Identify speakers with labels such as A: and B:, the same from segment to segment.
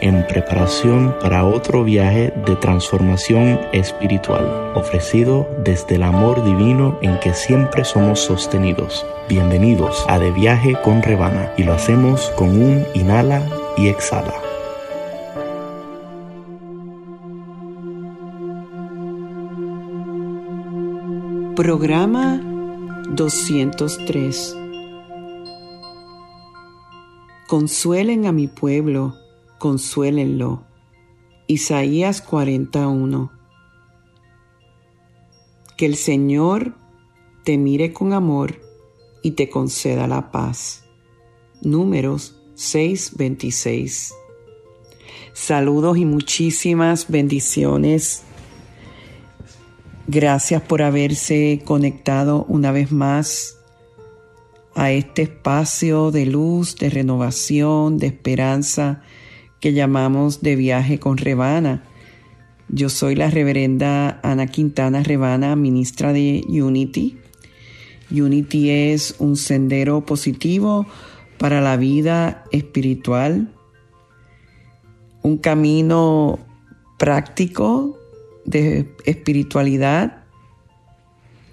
A: en preparación para otro viaje de transformación espiritual, ofrecido desde el amor divino en que siempre somos sostenidos. Bienvenidos a De Viaje con Rebana y lo hacemos con un inhala y exhala.
B: Programa 203 Consuelen a mi pueblo consuélenlo. Isaías 41. Que el Señor te mire con amor y te conceda la paz. Números 6:26. Saludos y muchísimas bendiciones. Gracias por haberse conectado una vez más a este espacio de luz, de renovación, de esperanza, que llamamos de viaje con Rebana. Yo soy la reverenda Ana Quintana Rebana, ministra de Unity. Unity es un sendero positivo para la vida espiritual, un camino práctico de espiritualidad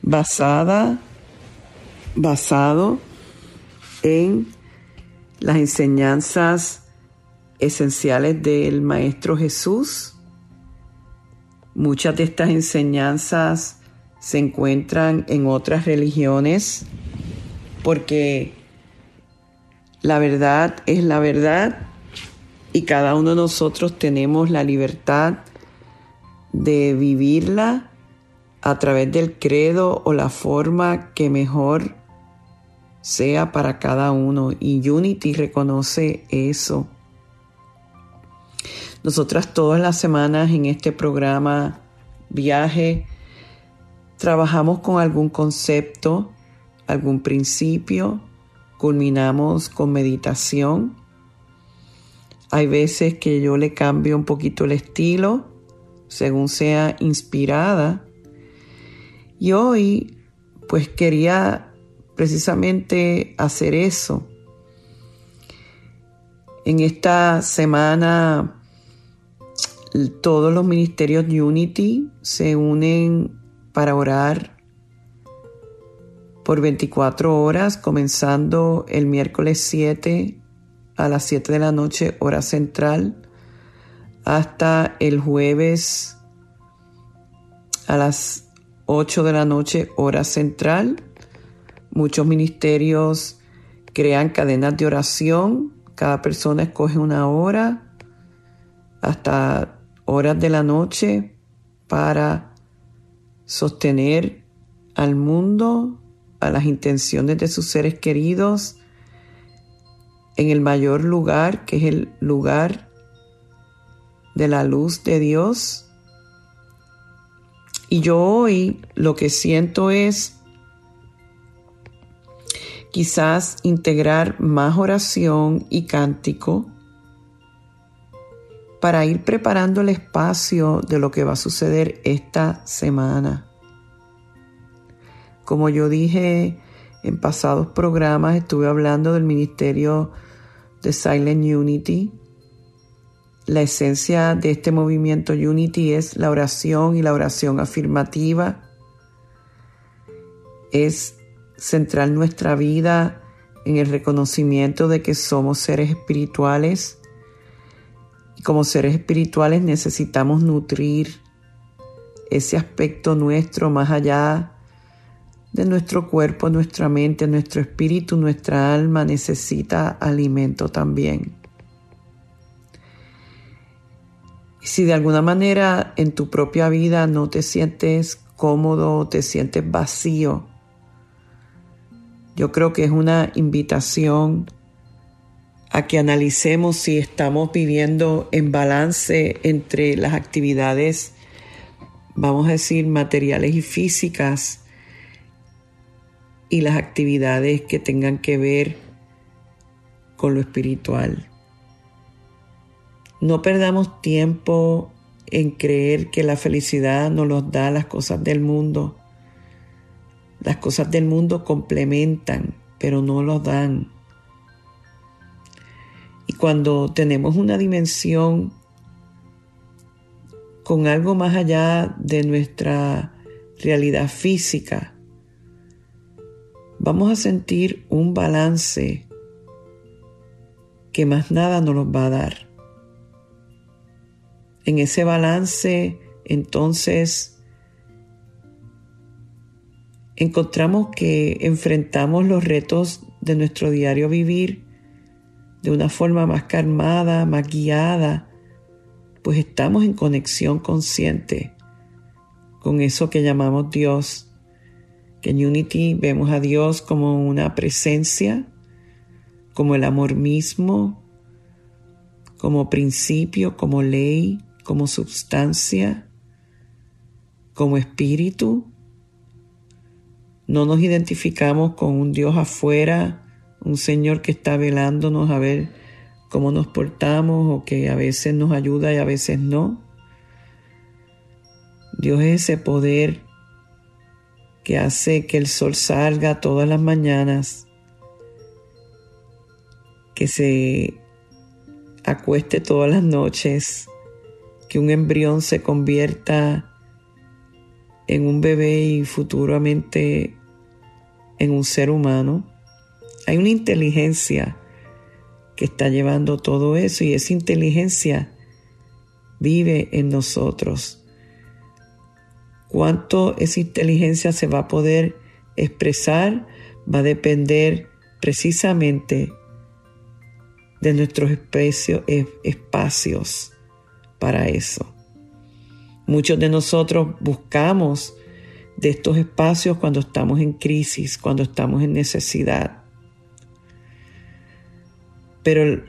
B: basada, basado en las enseñanzas esenciales del Maestro Jesús. Muchas de estas enseñanzas se encuentran en otras religiones porque la verdad es la verdad y cada uno de nosotros tenemos la libertad de vivirla a través del credo o la forma que mejor sea para cada uno. Y Unity reconoce eso. Nosotras todas las semanas en este programa Viaje trabajamos con algún concepto, algún principio, culminamos con meditación. Hay veces que yo le cambio un poquito el estilo según sea inspirada. Y hoy pues quería precisamente hacer eso. En esta semana todos los ministerios Unity se unen para orar por 24 horas, comenzando el miércoles 7 a las 7 de la noche, hora central, hasta el jueves a las 8 de la noche, hora central. Muchos ministerios crean cadenas de oración, cada persona escoge una hora hasta horas de la noche para sostener al mundo, a las intenciones de sus seres queridos, en el mayor lugar, que es el lugar de la luz de Dios. Y yo hoy lo que siento es quizás integrar más oración y cántico para ir preparando el espacio de lo que va a suceder esta semana. Como yo dije en pasados programas, estuve hablando del ministerio de Silent Unity. La esencia de este movimiento Unity es la oración y la oración afirmativa. Es centrar nuestra vida en el reconocimiento de que somos seres espirituales como seres espirituales necesitamos nutrir ese aspecto nuestro más allá de nuestro cuerpo, nuestra mente, nuestro espíritu, nuestra alma necesita alimento también. Si de alguna manera en tu propia vida no te sientes cómodo, te sientes vacío, yo creo que es una invitación a que analicemos si estamos viviendo en balance entre las actividades vamos a decir, materiales y físicas y las actividades que tengan que ver con lo espiritual. No perdamos tiempo en creer que la felicidad nos los da las cosas del mundo. Las cosas del mundo complementan, pero no los dan. Cuando tenemos una dimensión con algo más allá de nuestra realidad física, vamos a sentir un balance que más nada nos va a dar. En ese balance, entonces, encontramos que enfrentamos los retos de nuestro diario vivir de una forma más calmada, más guiada, pues estamos en conexión consciente con eso que llamamos Dios. Que en Unity vemos a Dios como una presencia, como el amor mismo, como principio, como ley, como sustancia, como espíritu. No nos identificamos con un Dios afuera, un Señor que está velándonos a ver cómo nos portamos o que a veces nos ayuda y a veces no. Dios es ese poder que hace que el sol salga todas las mañanas, que se acueste todas las noches, que un embrión se convierta en un bebé y futuramente en un ser humano. Hay una inteligencia que está llevando todo eso y esa inteligencia vive en nosotros. Cuánto esa inteligencia se va a poder expresar va a depender precisamente de nuestros espacios para eso. Muchos de nosotros buscamos de estos espacios cuando estamos en crisis, cuando estamos en necesidad. Pero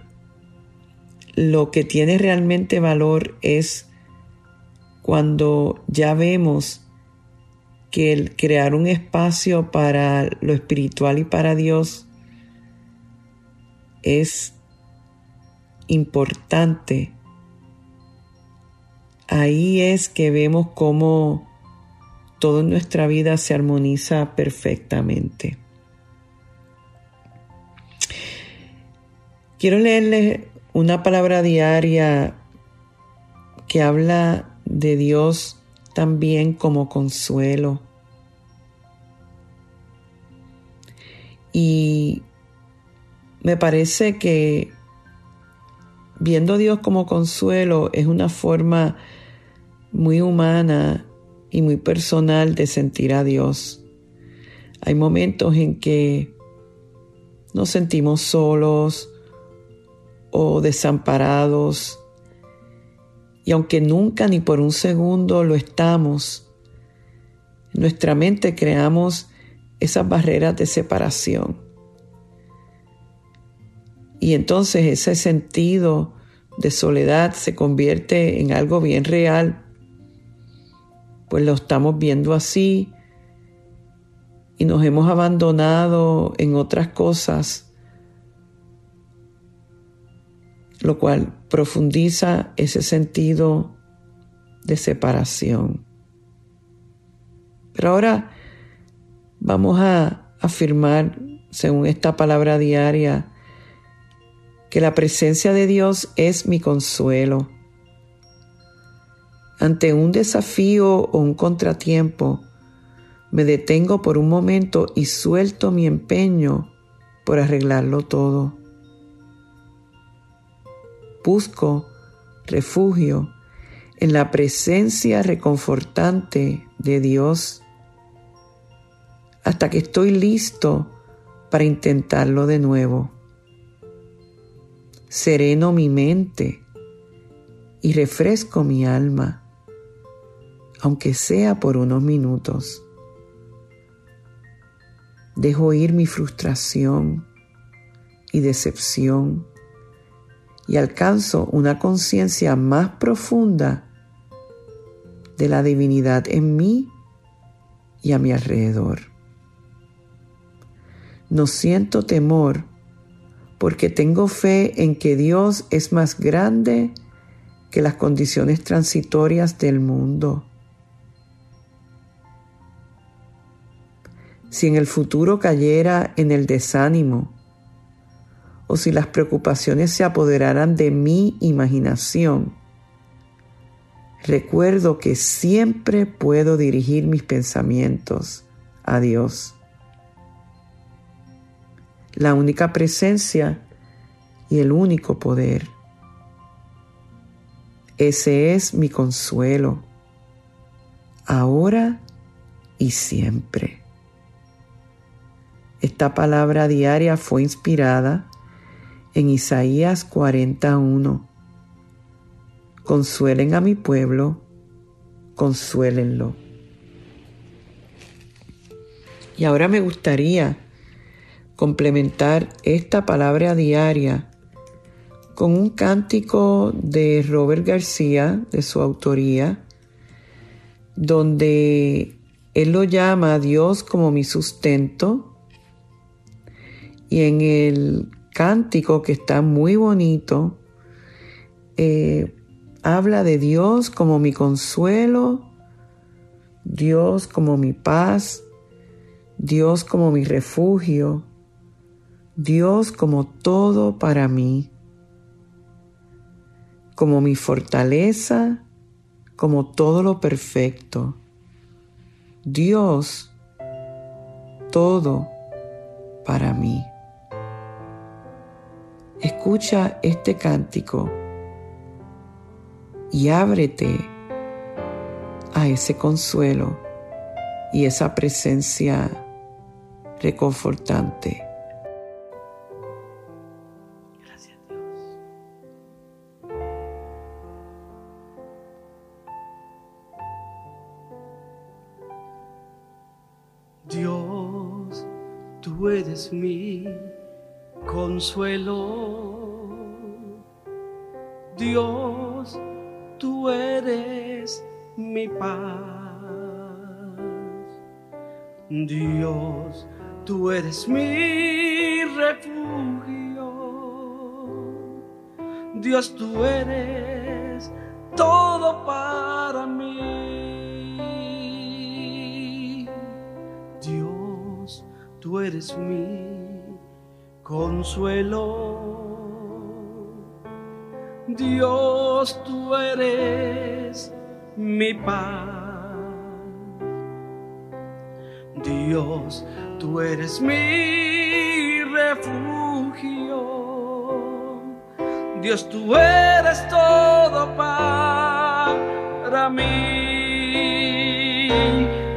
B: lo que tiene realmente valor es cuando ya vemos que el crear un espacio para lo espiritual y para Dios es importante ahí es que vemos cómo toda nuestra vida se armoniza perfectamente. Quiero leerles una palabra diaria que habla de Dios también como consuelo. Y me parece que viendo a Dios como consuelo es una forma muy humana y muy personal de sentir a Dios. Hay momentos en que nos sentimos solos o desamparados. Y aunque nunca ni por un segundo lo estamos, en nuestra mente creamos esas barreras de separación. Y entonces ese sentido de soledad se convierte en algo bien real. Pues lo estamos viendo así y nos hemos abandonado en otras cosas, lo cual profundiza ese sentido de separación. Pero ahora vamos a afirmar, según esta palabra diaria, que la presencia de Dios es mi consuelo ante un desafío o un contratiempo, me detengo por un momento y suelto mi empeño por arreglarlo todo. Busco refugio en la presencia reconfortante de Dios hasta que estoy listo para intentarlo de nuevo. Sereno mi mente y refresco mi alma aunque sea por unos minutos. Dejo ir mi frustración y decepción y alcanzo una conciencia más profunda de la divinidad en mí y a mi alrededor. No siento temor porque tengo fe en que Dios es más grande que las condiciones transitorias del mundo. Si en el futuro cayera en el desánimo, o si las preocupaciones se apoderaran de mi imaginación, recuerdo que siempre puedo dirigir mis pensamientos a Dios. La única presencia y el único poder. Ese es mi consuelo, ahora y siempre. Esta palabra diaria fue inspirada en Isaías 41. Consuelen a mi pueblo, consuélenlo. Y ahora me gustaría complementar esta palabra diaria con un cántico de Robert García, de su autoría, donde él lo llama a Dios como mi sustento. Y en el cántico que está muy bonito, eh, habla de Dios como mi consuelo, Dios como mi paz, Dios como mi refugio, Dios como todo para mí, como mi fortaleza, como todo lo perfecto. Dios, todo para mí. Escucha este cántico y ábrete a ese consuelo y esa presencia reconfortante.
C: Gracias Dios. Dios, tú eres mi consuelo. Dios, tú eres mi paz. Dios, tú eres mi refugio. Dios, tú eres todo para mí. Dios, tú eres mi consuelo. Dios, tú eres mi paz. Dios, tú eres mi refugio. Dios, tú eres todo para mí.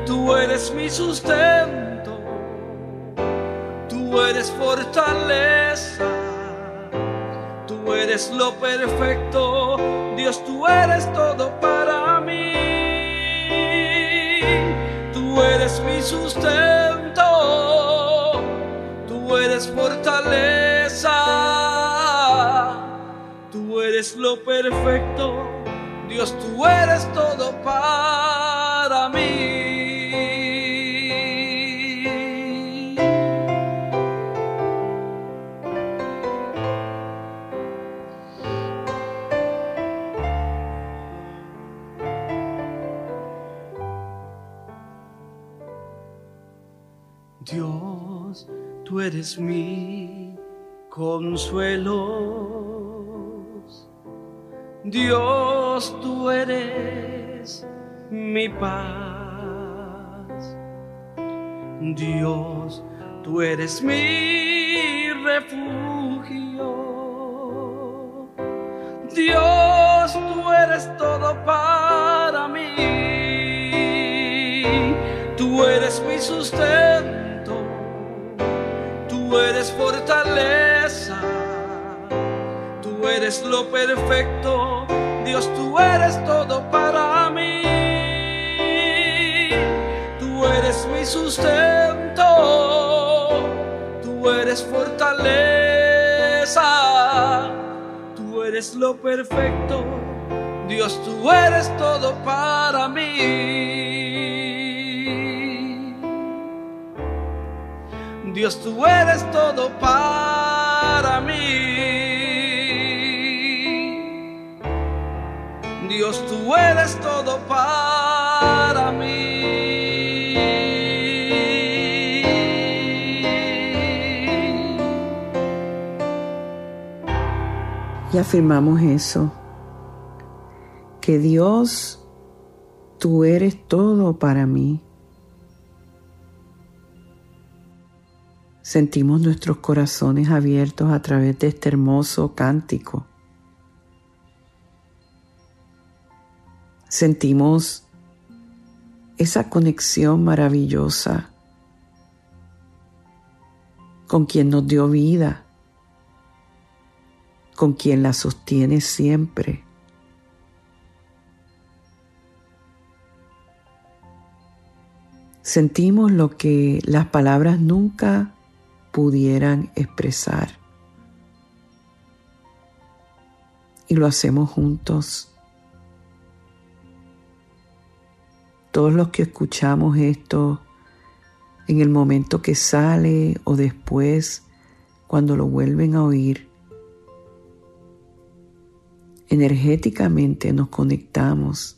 C: Tú eres mi sustento Tú eres fortaleza, tú eres lo perfecto, Dios, tú eres todo para mí. Tú eres mi sustento, tú eres fortaleza, tú eres lo perfecto, Dios, tú eres todo para mí. Tú eres mi consuelo. Dios, tú eres mi paz. Dios, tú eres mi refugio. Dios, tú eres todo para mí. Tú eres mi sustento Tú eres fortaleza, tú eres lo perfecto, Dios, tú eres todo para mí. Tú eres mi sustento, tú eres fortaleza, tú eres lo perfecto, Dios tú eres todo para mí. Dios, tú eres todo para mí. Dios, tú eres todo para mí.
B: Y afirmamos eso, que Dios, tú eres todo para mí. Sentimos nuestros corazones abiertos a través de este hermoso cántico. Sentimos esa conexión maravillosa con quien nos dio vida, con quien la sostiene siempre. Sentimos lo que las palabras nunca pudieran expresar. Y lo hacemos juntos. Todos los que escuchamos esto en el momento que sale o después, cuando lo vuelven a oír, energéticamente nos conectamos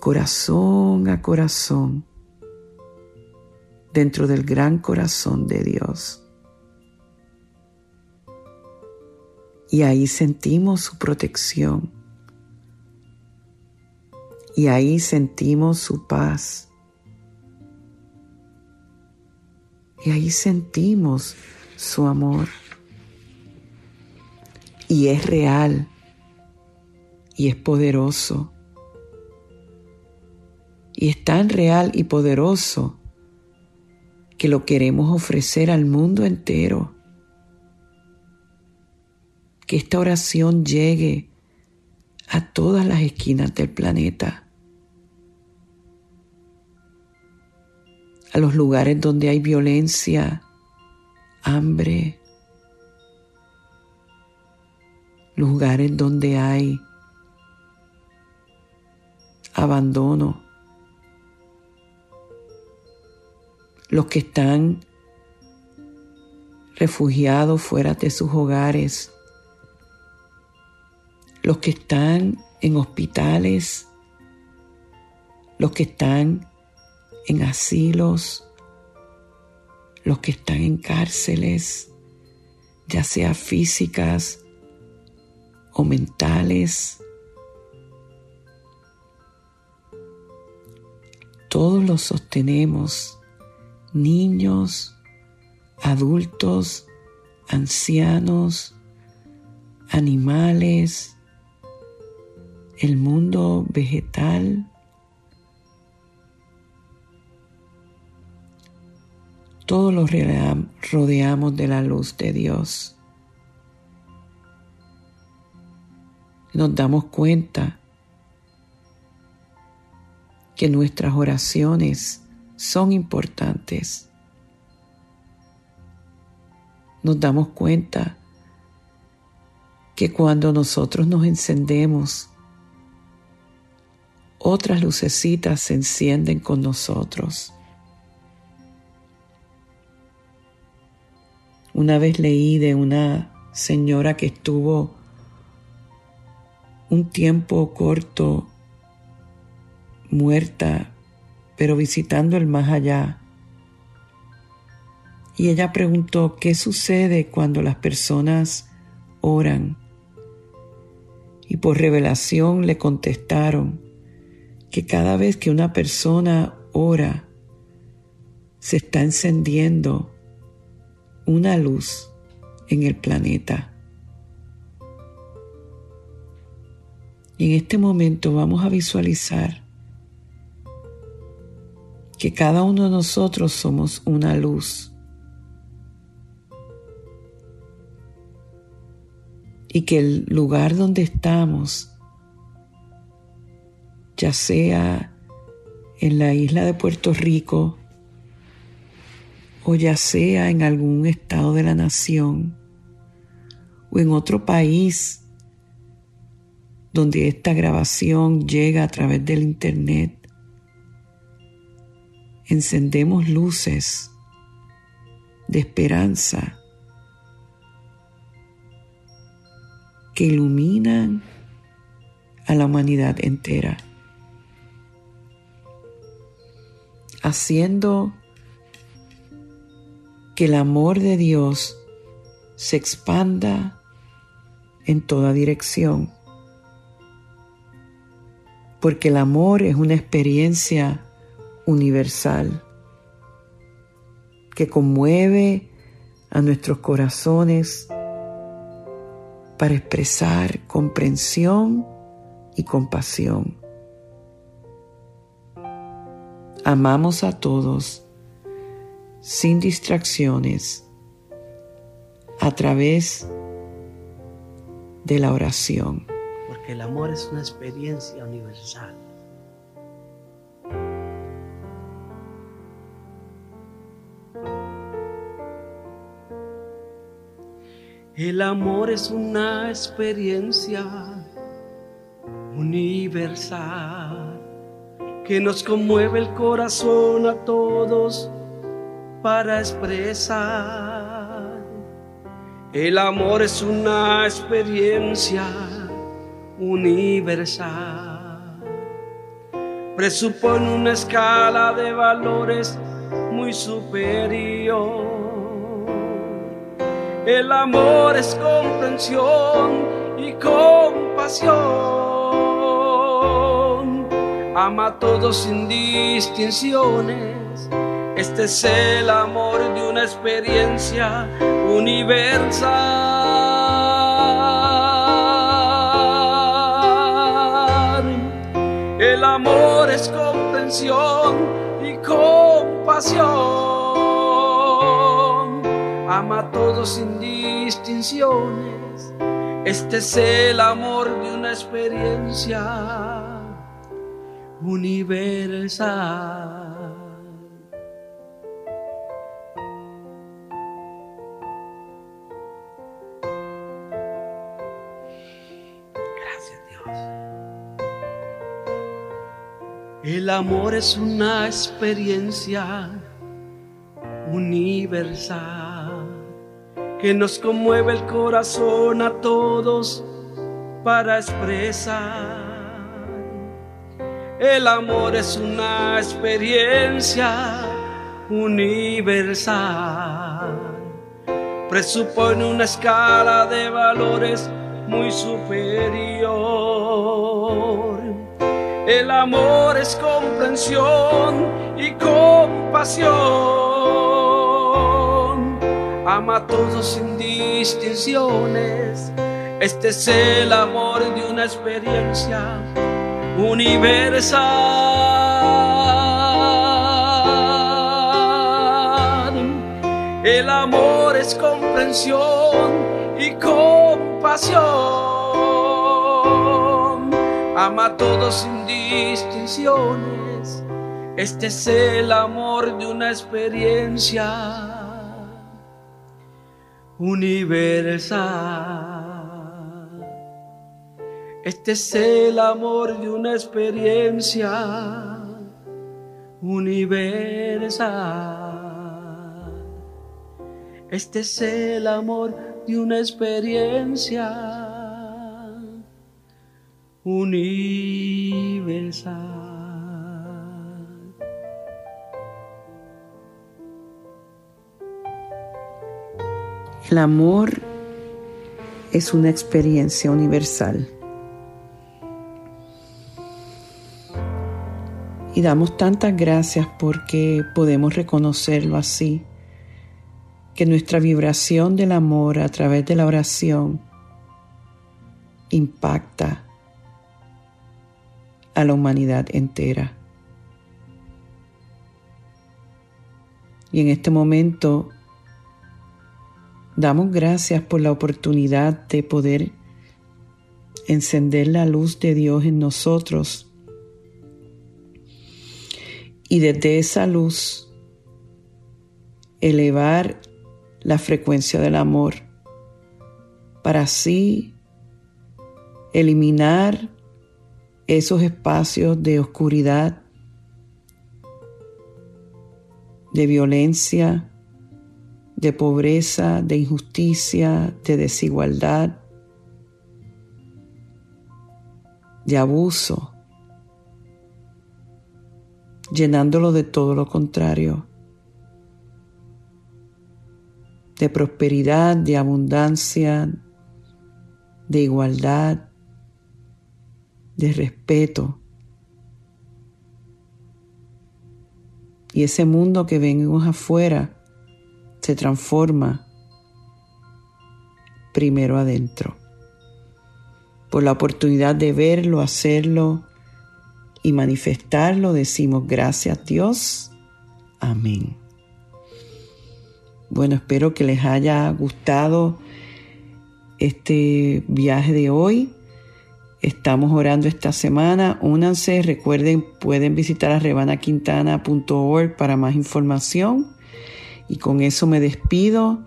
B: corazón a corazón dentro del gran corazón de Dios. Y ahí sentimos su protección. Y ahí sentimos su paz. Y ahí sentimos su amor. Y es real. Y es poderoso. Y es tan real y poderoso que lo queremos ofrecer al mundo entero. Que esta oración llegue a todas las esquinas del planeta. A los lugares donde hay violencia, hambre, lugares donde hay abandono, los que están refugiados fuera de sus hogares, los que están en hospitales, los que están en asilos, los que están en cárceles, ya sea físicas o mentales. Todos los sostenemos niños, adultos, ancianos, animales, el mundo vegetal, todos los rodeamos de la luz de Dios. Nos damos cuenta que nuestras oraciones son importantes. Nos damos cuenta que cuando nosotros nos encendemos, otras lucecitas se encienden con nosotros. Una vez leí de una señora que estuvo un tiempo corto muerta pero visitando el más allá. Y ella preguntó, ¿qué sucede cuando las personas oran? Y por revelación le contestaron que cada vez que una persona ora, se está encendiendo una luz en el planeta. Y en este momento vamos a visualizar que cada uno de nosotros somos una luz. Y que el lugar donde estamos, ya sea en la isla de Puerto Rico o ya sea en algún estado de la nación o en otro país donde esta grabación llega a través del Internet, encendemos luces de esperanza que iluminan a la humanidad entera, haciendo que el amor de Dios se expanda en toda dirección. Porque el amor es una experiencia universal que conmueve a nuestros corazones para expresar comprensión y compasión. Amamos a todos sin distracciones a través de la oración.
C: Porque el amor es una experiencia universal. El amor es una experiencia universal que nos conmueve el corazón a todos para expresar. El amor es una experiencia universal. Presupone una escala de valores muy superior el amor es comprensión y compasión. Ama a todos sin distinciones. Este es el amor de una experiencia universal. El amor es comprensión y compasión ama todos sin distinciones. Este es el amor de una experiencia universal. Gracias Dios. El amor es una experiencia universal que nos conmueve el corazón a todos para expresar. El amor es una experiencia universal. Presupone una escala de valores muy superior. El amor es comprensión y compasión ama a todos sin distinciones. Este es el amor de una experiencia universal. El amor es comprensión y compasión. Ama a todos sin distinciones. Este es el amor de una experiencia universal. Este es el amor de una experiencia universal. Este es el amor de una experiencia universal.
B: El amor es una experiencia universal. Y damos tantas gracias porque podemos reconocerlo así, que nuestra vibración del amor a través de la oración impacta a la humanidad entera. Y en este momento Damos gracias por la oportunidad de poder encender la luz de Dios en nosotros. Y desde esa luz elevar la frecuencia del amor para así eliminar esos espacios de oscuridad, de violencia, de pobreza, de injusticia, de desigualdad, de abuso, llenándolo de todo lo contrario, de prosperidad, de abundancia, de igualdad, de respeto. Y ese mundo que venimos afuera se transforma primero adentro. Por la oportunidad de verlo, hacerlo y manifestarlo, decimos gracias Dios. Amén. Bueno, espero que les haya gustado este viaje de hoy. Estamos orando esta semana. Únanse, recuerden, pueden visitar a rebanaquintana.org para más información. Y con eso me despido,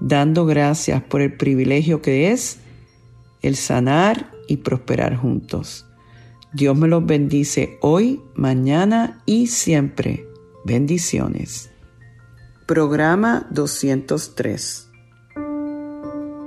B: dando gracias por el privilegio que es el sanar y prosperar juntos. Dios me los bendice hoy, mañana y siempre. Bendiciones. Programa 203.